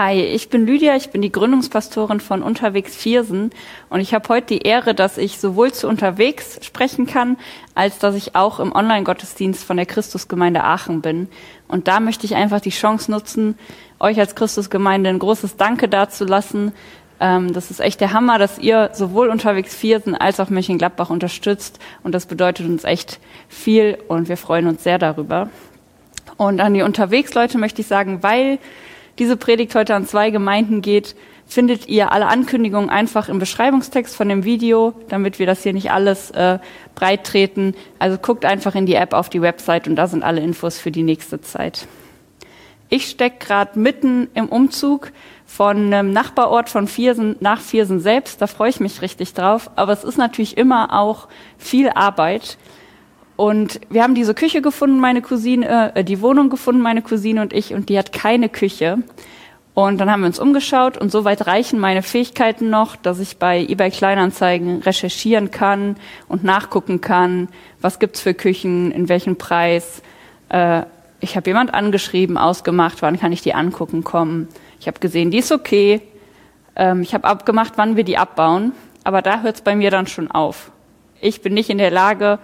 Hi, ich bin Lydia, ich bin die Gründungspastorin von Unterwegs Viersen und ich habe heute die Ehre, dass ich sowohl zu Unterwegs sprechen kann, als dass ich auch im Online-Gottesdienst von der Christusgemeinde Aachen bin. Und da möchte ich einfach die Chance nutzen, euch als Christusgemeinde ein großes Danke dazulassen. Ähm, das ist echt der Hammer, dass ihr sowohl Unterwegs Viersen als auch Mönchengladbach unterstützt und das bedeutet uns echt viel und wir freuen uns sehr darüber. Und an die Unterwegsleute möchte ich sagen, weil diese Predigt heute an zwei Gemeinden geht, findet ihr alle Ankündigungen einfach im Beschreibungstext von dem Video, damit wir das hier nicht alles äh, breit treten. Also guckt einfach in die App auf die Website und da sind alle Infos für die nächste Zeit. Ich stecke gerade mitten im Umzug von einem Nachbarort von Viersen nach Viersen selbst. Da freue ich mich richtig drauf. Aber es ist natürlich immer auch viel Arbeit. Und wir haben diese Küche gefunden, meine Cousine, äh, die Wohnung gefunden, meine Cousine und ich, und die hat keine Küche. Und dann haben wir uns umgeschaut und soweit reichen meine Fähigkeiten noch, dass ich bei eBay Kleinanzeigen recherchieren kann und nachgucken kann, was gibt's für Küchen, in welchem Preis. Äh, ich habe jemand angeschrieben, ausgemacht, wann kann ich die angucken kommen. Ich habe gesehen, die ist okay. Ähm, ich habe abgemacht, wann wir die abbauen. Aber da hört's bei mir dann schon auf. Ich bin nicht in der Lage,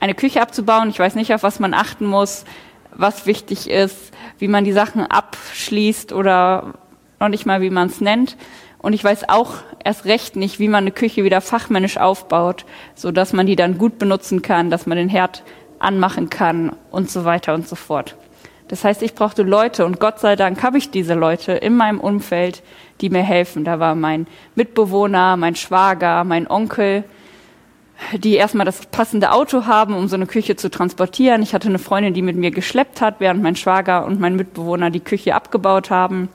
eine Küche abzubauen. Ich weiß nicht, auf was man achten muss, was wichtig ist, wie man die Sachen abschließt oder noch nicht mal, wie man es nennt. Und ich weiß auch erst recht nicht, wie man eine Küche wieder fachmännisch aufbaut, so dass man die dann gut benutzen kann, dass man den Herd anmachen kann und so weiter und so fort. Das heißt, ich brauchte Leute und Gott sei Dank habe ich diese Leute in meinem Umfeld, die mir helfen. Da war mein Mitbewohner, mein Schwager, mein Onkel, die erstmal das passende Auto haben, um so eine Küche zu transportieren. Ich hatte eine Freundin, die mit mir geschleppt hat, während mein Schwager und mein Mitbewohner die Küche abgebaut haben.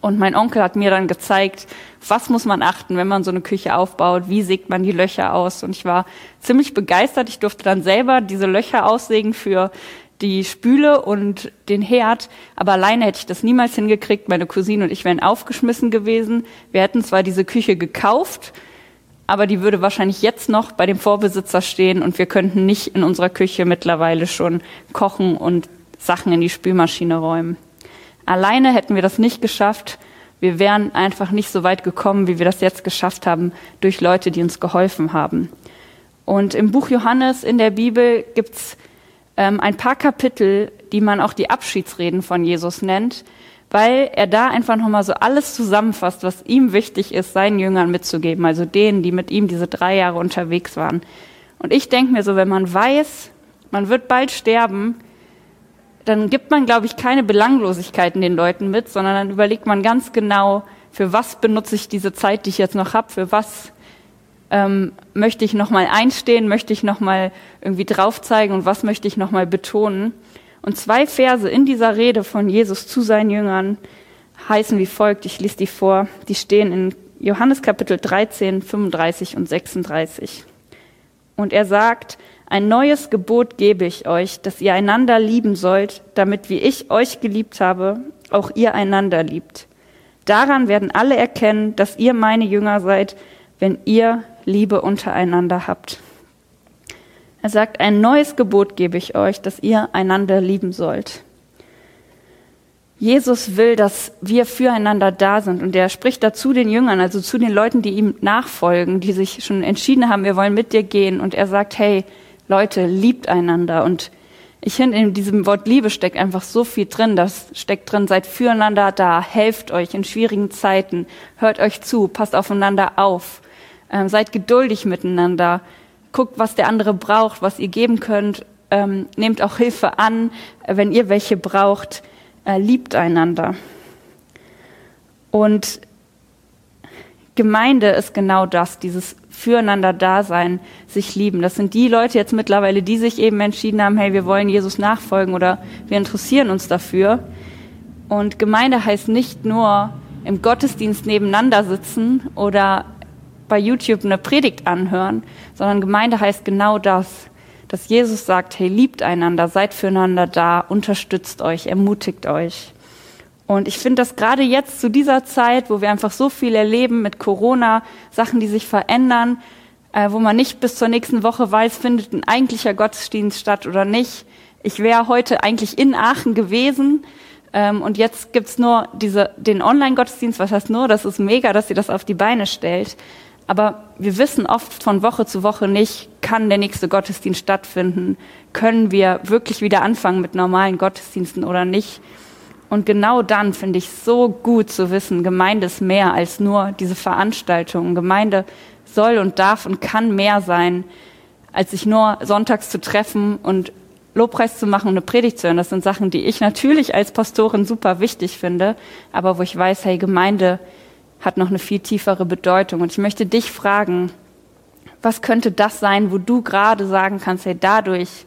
Und mein Onkel hat mir dann gezeigt, was muss man achten, wenn man so eine Küche aufbaut, wie sägt man die Löcher aus. Und ich war ziemlich begeistert. Ich durfte dann selber diese Löcher aussägen für die Spüle und den Herd, aber alleine hätte ich das niemals hingekriegt. Meine Cousine und ich wären aufgeschmissen gewesen. Wir hätten zwar diese Küche gekauft, aber die würde wahrscheinlich jetzt noch bei dem Vorbesitzer stehen und wir könnten nicht in unserer Küche mittlerweile schon kochen und Sachen in die Spülmaschine räumen. Alleine hätten wir das nicht geschafft. Wir wären einfach nicht so weit gekommen, wie wir das jetzt geschafft haben, durch Leute, die uns geholfen haben. Und im Buch Johannes in der Bibel gibt's ähm, ein paar Kapitel, die man auch die Abschiedsreden von Jesus nennt, weil er da einfach nochmal so alles zusammenfasst, was ihm wichtig ist, seinen Jüngern mitzugeben, also denen, die mit ihm diese drei Jahre unterwegs waren. Und ich denke mir so, wenn man weiß, man wird bald sterben, dann gibt man, glaube ich, keine Belanglosigkeiten den Leuten mit, sondern dann überlegt man ganz genau, für was benutze ich diese Zeit, die ich jetzt noch habe, für was ähm, möchte ich nochmal einstehen, möchte ich nochmal irgendwie drauf zeigen und was möchte ich nochmal betonen. Und zwei Verse in dieser Rede von Jesus zu seinen Jüngern heißen wie folgt. Ich lese die vor. Die stehen in Johannes Kapitel 13, 35 und 36. Und er sagt, ein neues Gebot gebe ich euch, dass ihr einander lieben sollt, damit wie ich euch geliebt habe, auch ihr einander liebt. Daran werden alle erkennen, dass ihr meine Jünger seid, wenn ihr Liebe untereinander habt. Er sagt, ein neues Gebot gebe ich euch, dass ihr einander lieben sollt. Jesus will, dass wir füreinander da sind und er spricht dazu den Jüngern, also zu den Leuten, die ihm nachfolgen, die sich schon entschieden haben, wir wollen mit dir gehen und er sagt, hey, Leute, liebt einander und ich finde, in diesem Wort Liebe steckt einfach so viel drin. Das steckt drin, seid füreinander da, helft euch in schwierigen Zeiten, hört euch zu, passt aufeinander auf, ähm, seid geduldig miteinander, guckt, was der andere braucht, was ihr geben könnt, ähm, nehmt auch Hilfe an, wenn ihr welche braucht, äh, liebt einander. Und Gemeinde ist genau das, dieses füreinander Dasein, sich lieben. Das sind die Leute jetzt mittlerweile, die sich eben entschieden haben, hey, wir wollen Jesus nachfolgen oder wir interessieren uns dafür. Und Gemeinde heißt nicht nur im Gottesdienst nebeneinander sitzen oder bei YouTube eine Predigt anhören, sondern Gemeinde heißt genau das, dass Jesus sagt, hey, liebt einander, seid füreinander da, unterstützt euch, ermutigt euch. Und ich finde das gerade jetzt zu dieser Zeit, wo wir einfach so viel erleben mit Corona, Sachen, die sich verändern, äh, wo man nicht bis zur nächsten Woche weiß, findet ein eigentlicher Gottesdienst statt oder nicht. Ich wäre heute eigentlich in Aachen gewesen, Ähm, und jetzt gibt's nur diese, den Online-Gottesdienst, was heißt nur, das ist mega, dass sie das auf die Beine stellt. Aber wir wissen oft von Woche zu Woche nicht, kann der nächste Gottesdienst stattfinden? Können wir wirklich wieder anfangen mit normalen Gottesdiensten oder nicht? Und genau dann finde ich so gut zu wissen, Gemeinde ist mehr als nur diese Veranstaltungen. Gemeinde soll und darf und kann mehr sein, als sich nur sonntags zu treffen und Lobpreis zu machen und eine Predigt zu hören. Das sind Sachen, die ich natürlich als Pastorin super wichtig finde, aber wo ich weiß, hey, Gemeinde hat noch eine viel tiefere Bedeutung. Und ich möchte dich fragen, was könnte das sein, wo du gerade sagen kannst, hey, dadurch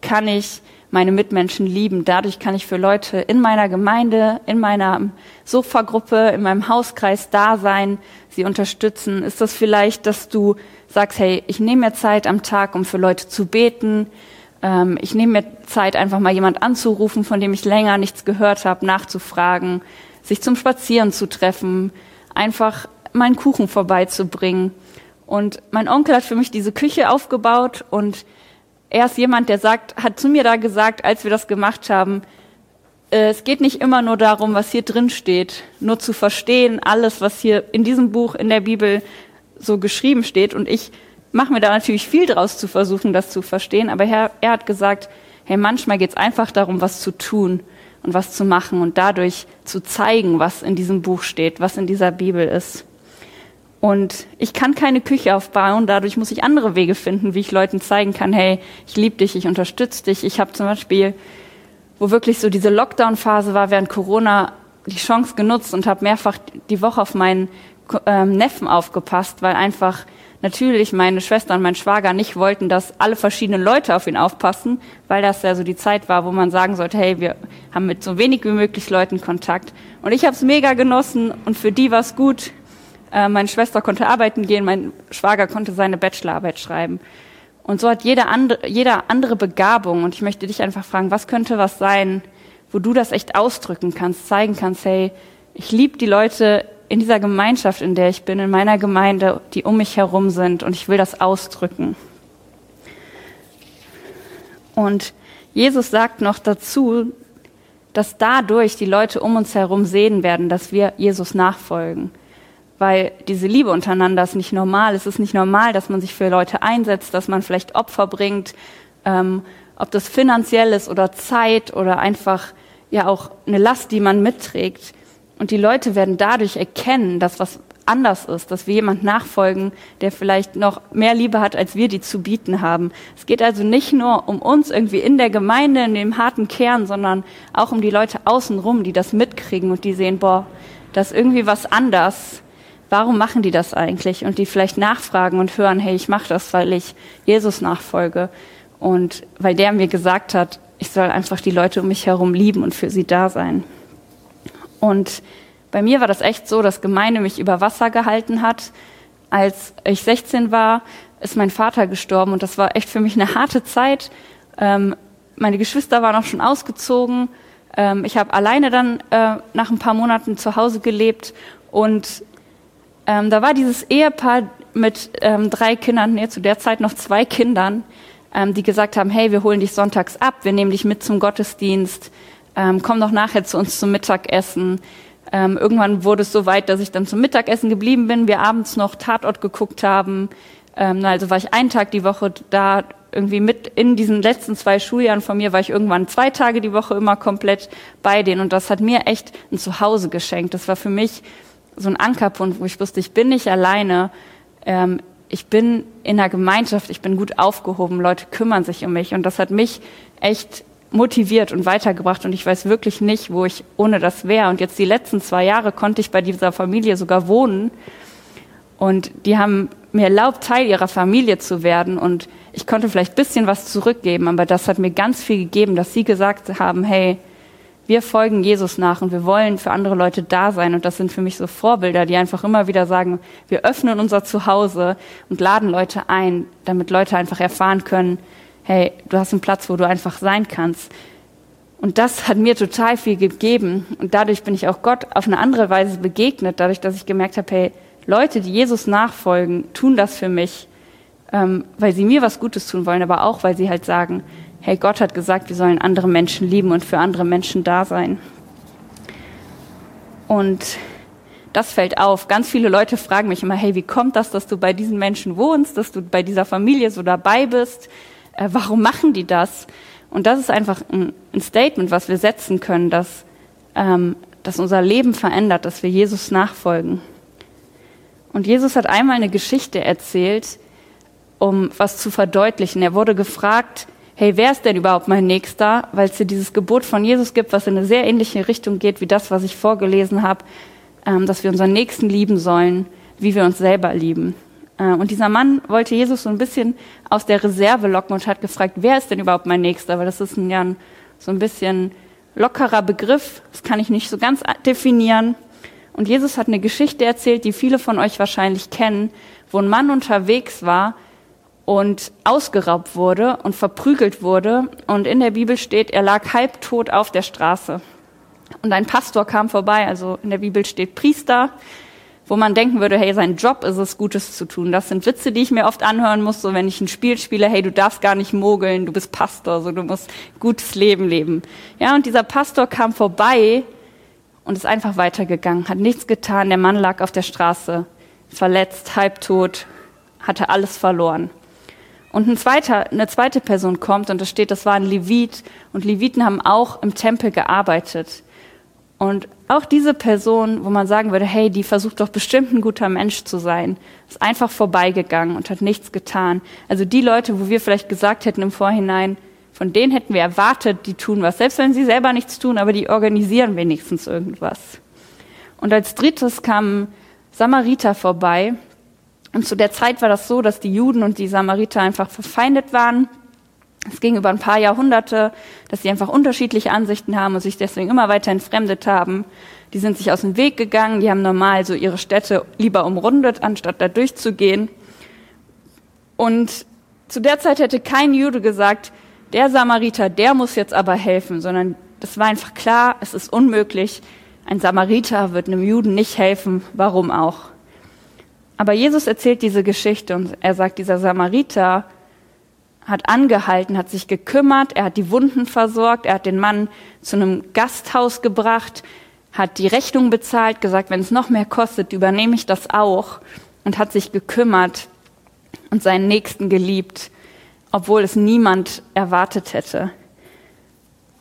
kann ich meine Mitmenschen lieben. Dadurch kann ich für Leute in meiner Gemeinde, in meiner Sofagruppe, in meinem Hauskreis da sein, sie unterstützen. Ist das vielleicht, dass du sagst, hey, ich nehme mir Zeit am Tag, um für Leute zu beten. Ähm, ich nehme mir Zeit, einfach mal jemand anzurufen, von dem ich länger nichts gehört habe, nachzufragen, sich zum Spazieren zu treffen, einfach meinen Kuchen vorbeizubringen. Und mein Onkel hat für mich diese Küche aufgebaut und er ist jemand, der sagt, hat zu mir da gesagt, als wir das gemacht haben, äh, es geht nicht immer nur darum, was hier drin steht, nur zu verstehen, alles, was hier in diesem Buch, in der Bibel so geschrieben steht. Und ich mache mir da natürlich viel draus zu versuchen, das zu verstehen. Aber er, hat gesagt, hey, manchmal geht es einfach darum, was zu tun und was zu machen und dadurch zu zeigen, was in diesem Buch steht, was in dieser Bibel ist. Und ich kann keine Küche aufbauen, dadurch muss ich andere Wege finden, wie ich Leuten zeigen kann, hey, ich liebe dich, ich unterstütze dich. Ich habe zum Beispiel, wo wirklich so diese Lockdown-Phase war während Corona, die Chance genutzt und habe mehrfach die Woche auf meinen ähm, Neffen aufgepasst, weil einfach natürlich meine Schwester und mein Schwager nicht wollten, dass alle verschiedenen Leute auf ihn aufpassen, weil das ja so die Zeit war, wo man sagen sollte, hey, wir haben mit so wenig wie möglich Leuten Kontakt. Und ich habe es mega genossen und für die war es gut, äh, meine Schwester konnte arbeiten gehen, mein Schwager konnte seine Bachelorarbeit schreiben. Und so hat jeder andere, jeder andere Begabung. Und ich möchte dich einfach fragen, was könnte was sein, wo du das echt ausdrücken kannst, zeigen kannst, hey, ich liebe die Leute in dieser Gemeinschaft, in der ich bin, in meiner Gemeinde, die um mich herum sind und ich will das ausdrücken. Und Jesus sagt noch dazu, dass dadurch die Leute um uns herum sehen werden, dass wir Jesus nachfolgen weil diese Liebe untereinander ist nicht normal. Es ist nicht normal, dass man sich für Leute einsetzt, dass man vielleicht Opfer bringt, ähm, ob das finanziell ist oder Zeit oder einfach ja auch eine Last, die man mitträgt. Und die Leute werden dadurch erkennen, dass was anders ist, dass wir jemand nachfolgen, der vielleicht noch mehr Liebe hat, als wir die zu bieten haben. Es geht also nicht nur um uns irgendwie in der Gemeinde, in dem harten Kern, sondern auch um die Leute außenrum, die das mitkriegen und die sehen, boah, das ist irgendwie was anders warum machen die das eigentlich? Und die vielleicht nachfragen und hören, hey, ich mache das, weil ich Jesus nachfolge und weil der mir gesagt hat, ich soll einfach die Leute um mich herum lieben und für sie da sein. Und bei mir war das echt so, dass Gemeinde mich über Wasser gehalten hat. Als ich 16 war, ist mein Vater gestorben und das war echt für mich eine harte Zeit. Ähm, meine Geschwister waren auch schon ausgezogen. Ähm, ich habe alleine dann äh, nach ein paar Monaten zu Hause gelebt und ähm, da war dieses Ehepaar mit ähm, drei Kindern, nee, zu der Zeit noch zwei Kindern, ähm, die gesagt haben, hey, wir holen dich sonntags ab, wir nehmen dich mit zum Gottesdienst, ähm, komm doch nachher zu uns zum Mittagessen. Ähm, irgendwann wurde es so weit, dass ich dann zum Mittagessen geblieben bin, wir abends noch Tatort geguckt haben. Ähm, also war ich einen Tag die Woche da, irgendwie mit in diesen letzten zwei Schuljahren von mir war ich irgendwann zwei Tage die Woche immer komplett bei denen und das hat mir echt ein Zuhause geschenkt. Das war für mich so ein Ankerpunkt, wo ich wusste, ich bin nicht alleine. Ähm, ich bin in einer Gemeinschaft, ich bin gut aufgehoben, Leute kümmern sich um mich und das hat mich echt motiviert und weitergebracht und ich weiß wirklich nicht, wo ich ohne das wäre. Und jetzt die letzten zwei Jahre konnte ich bei dieser Familie sogar wohnen und die haben mir erlaubt, Teil ihrer Familie zu werden und ich konnte vielleicht bisschen was zurückgeben, aber das hat mir ganz viel gegeben, dass sie gesagt haben, hey, wir folgen Jesus nach und wir wollen für andere Leute da sein. Und das sind für mich so Vorbilder, die einfach immer wieder sagen, wir öffnen unser Zuhause und laden Leute ein, damit Leute einfach erfahren können, hey, du hast einen Platz, wo du einfach sein kannst. Und das hat mir total viel gegeben. Und dadurch bin ich auch Gott auf eine andere Weise begegnet, dadurch, dass ich gemerkt habe, hey, Leute, die Jesus nachfolgen, tun das für mich, ähm, weil sie mir was Gutes tun wollen, aber auch, weil sie halt sagen, hey, Gott hat gesagt, wir sollen andere Menschen lieben und für andere Menschen da sein. Und das fällt auf. Ganz viele Leute fragen mich immer, hey, wie kommt das, dass du bei diesen Menschen wohnst, dass du bei dieser Familie so dabei bist? Äh, warum machen die das? Und das ist einfach ein, Statement, was wir setzen können, dass, ähm, dass unser Leben verändert, dass wir Jesus nachfolgen. Und Jesus hat einmal eine Geschichte erzählt, um was zu verdeutlichen. Er wurde gefragt, hey, wer ist denn überhaupt mein Nächster? Weil es hier dieses Gebot von Jesus gibt, was in eine sehr ähnliche Richtung geht wie das, was ich vorgelesen habe, ähm, dass wir unseren Nächsten lieben sollen, wie wir uns selber lieben. Äh, und dieser Mann wollte Jesus so ein bisschen aus der Reserve locken und hat gefragt, wer ist denn überhaupt mein Nächster? Weil das ist ein, ja, so ein bisschen lockerer Begriff, das kann ich nicht so ganz definieren. Und Jesus hat eine Geschichte erzählt, die viele von euch wahrscheinlich kennen, wo ein Mann unterwegs war und ausgeraubt wurde und verprügelt wurde. Und in der Bibel steht, er lag halbtot auf der Straße. Und ein Pastor kam vorbei, also in der Bibel steht Priester, wo man denken würde, hey, sein Job ist es, Gutes zu tun. Das sind Witze, die ich mir oft anhören muss, so wenn ich ein Spiel spiele, hey, du darfst gar nicht mogeln, du bist Pastor, so du musst gutes Leben leben. Ja, und dieser Pastor kam vorbei und ist einfach weitergegangen, hat nichts getan. Der Mann lag auf der Straße, verletzt, halbtot, hatte alles verloren. Und ein zweiter, eine zweite Person kommt und da steht, das war ein Levit und Leviten haben auch im Tempel gearbeitet. Und auch diese Person, wo man sagen würde, hey, die versucht doch bestimmt ein guter Mensch zu sein, ist einfach vorbeigegangen und hat nichts getan. Also die Leute, wo wir vielleicht gesagt hätten im Vorhinein, von denen hätten wir erwartet, die tun was. Selbst wenn sie selber nichts tun, aber die organisieren wenigstens irgendwas. Und als drittes kamen Samariter vorbei. Und zu der Zeit war das so, dass die Juden und die Samariter einfach verfeindet waren. Es ging über ein paar Jahrhunderte, dass sie einfach unterschiedliche Ansichten haben und sich deswegen immer weiter entfremdet haben. Die sind sich aus dem Weg gegangen, die haben normal so ihre Städte lieber umrundet, anstatt da durchzugehen. Und zu der Zeit hätte kein Jude gesagt, der Samariter, der muss jetzt aber helfen, sondern das war einfach klar, es ist unmöglich. Ein Samariter wird einem Juden nicht helfen, warum auch. Aber Jesus erzählt diese Geschichte und er sagt, dieser Samariter hat angehalten, hat sich gekümmert, er hat die Wunden versorgt, er hat den Mann zu einem Gasthaus gebracht, hat die Rechnung bezahlt, gesagt, wenn es noch mehr kostet, übernehme ich das auch und hat sich gekümmert und seinen Nächsten geliebt obwohl es niemand erwartet hätte.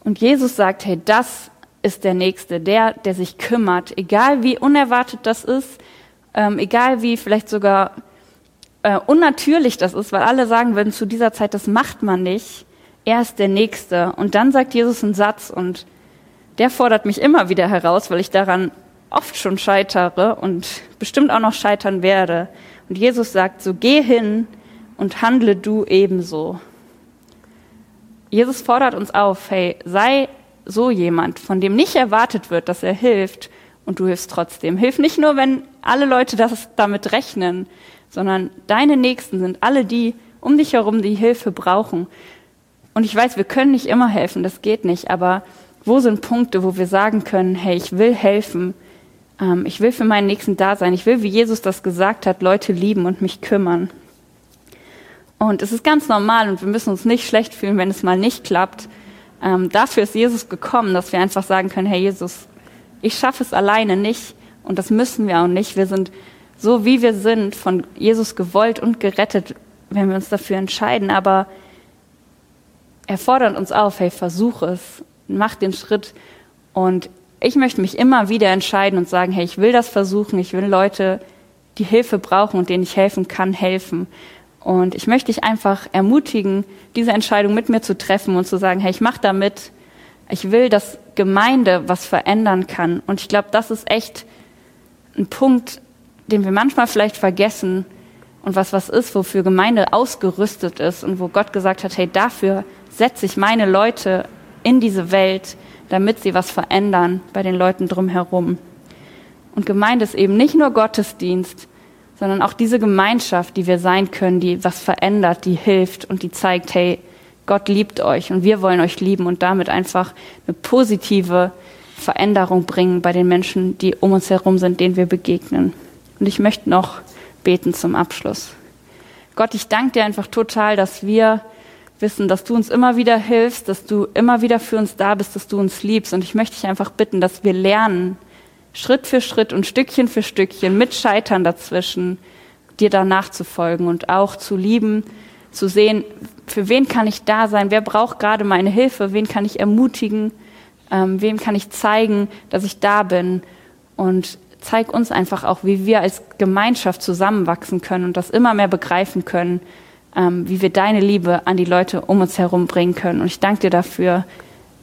Und Jesus sagt, hey, das ist der Nächste, der, der sich kümmert, egal wie unerwartet das ist, ähm, egal wie vielleicht sogar äh, unnatürlich das ist, weil alle sagen würden zu dieser Zeit, das macht man nicht. Er ist der Nächste. Und dann sagt Jesus einen Satz und der fordert mich immer wieder heraus, weil ich daran oft schon scheitere und bestimmt auch noch scheitern werde. Und Jesus sagt so, geh hin, und handle du ebenso. Jesus fordert uns auf, hey, sei so jemand, von dem nicht erwartet wird, dass er hilft und du hilfst trotzdem. Hilf nicht nur, wenn alle Leute das damit rechnen, sondern deine Nächsten sind alle die um dich herum, die Hilfe brauchen. Und ich weiß, wir können nicht immer helfen, das geht nicht, aber wo sind Punkte, wo wir sagen können, hey, ich will helfen, ähm, ich will für meinen Nächsten da sein, ich will, wie Jesus das gesagt hat, Leute lieben und mich kümmern. Und es ist ganz normal und wir müssen uns nicht schlecht fühlen, wenn es mal nicht klappt. Ähm, dafür ist Jesus gekommen, dass wir einfach sagen können, Herr Jesus, ich schaffe es alleine nicht und das müssen wir auch nicht. Wir sind so, wie wir sind, von Jesus gewollt und gerettet, wenn wir uns dafür entscheiden. Aber er fordert uns auf, hey, versuch es, mach den Schritt. Und ich möchte mich immer wieder entscheiden und sagen, hey, ich will das versuchen, ich will Leute, die Hilfe brauchen und denen ich helfen kann, helfen. Und ich möchte dich einfach ermutigen, diese Entscheidung mit mir zu treffen und zu sagen, hey, ich mache da mit. Ich will, dass Gemeinde was verändern kann. Und ich glaube, das ist echt ein Punkt, den wir manchmal vielleicht vergessen und was was ist, wofür Gemeinde ausgerüstet ist und wo Gott gesagt hat, hey, dafür setze ich meine Leute in diese Welt, damit sie was verändern bei den Leuten drumherum. Und Gemeinde ist eben nicht nur Gottesdienst, sondern auch diese Gemeinschaft, die wir sein können, die was verändert, die hilft und die zeigt, hey, Gott liebt euch und wir wollen euch lieben und damit einfach eine positive Veränderung bringen bei den Menschen, die um uns herum sind, denen wir begegnen. Und ich möchte noch beten zum Abschluss. Gott, ich danke dir einfach total, dass wir wissen, dass du uns immer wieder hilfst, dass du immer wieder für uns da bist, dass du uns liebst. Und ich möchte dich einfach bitten, dass wir lernen, Schritt für Schritt und Stückchen für Stückchen mit Scheitern dazwischen dir danach zu folgen und auch zu lieben, zu sehen, für wen kann ich da sein, wer braucht gerade meine Hilfe, wen kann ich ermutigen, ähm, wem kann ich zeigen, dass ich da bin und zeig uns einfach auch, wie wir als Gemeinschaft zusammenwachsen können und das immer mehr begreifen können, ähm, wie wir deine Liebe an die Leute um uns herum bringen können. Und ich danke dir dafür,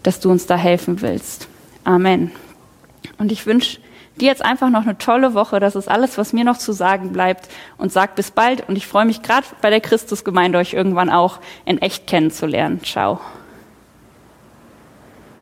dass du uns da helfen willst. Amen. Und ich wünsche dir jetzt einfach noch eine tolle Woche. Das ist alles, was mir noch zu sagen bleibt. Und sag bis bald. Und ich freue mich gerade bei der Christusgemeinde euch irgendwann auch in echt kennenzulernen. Ciao.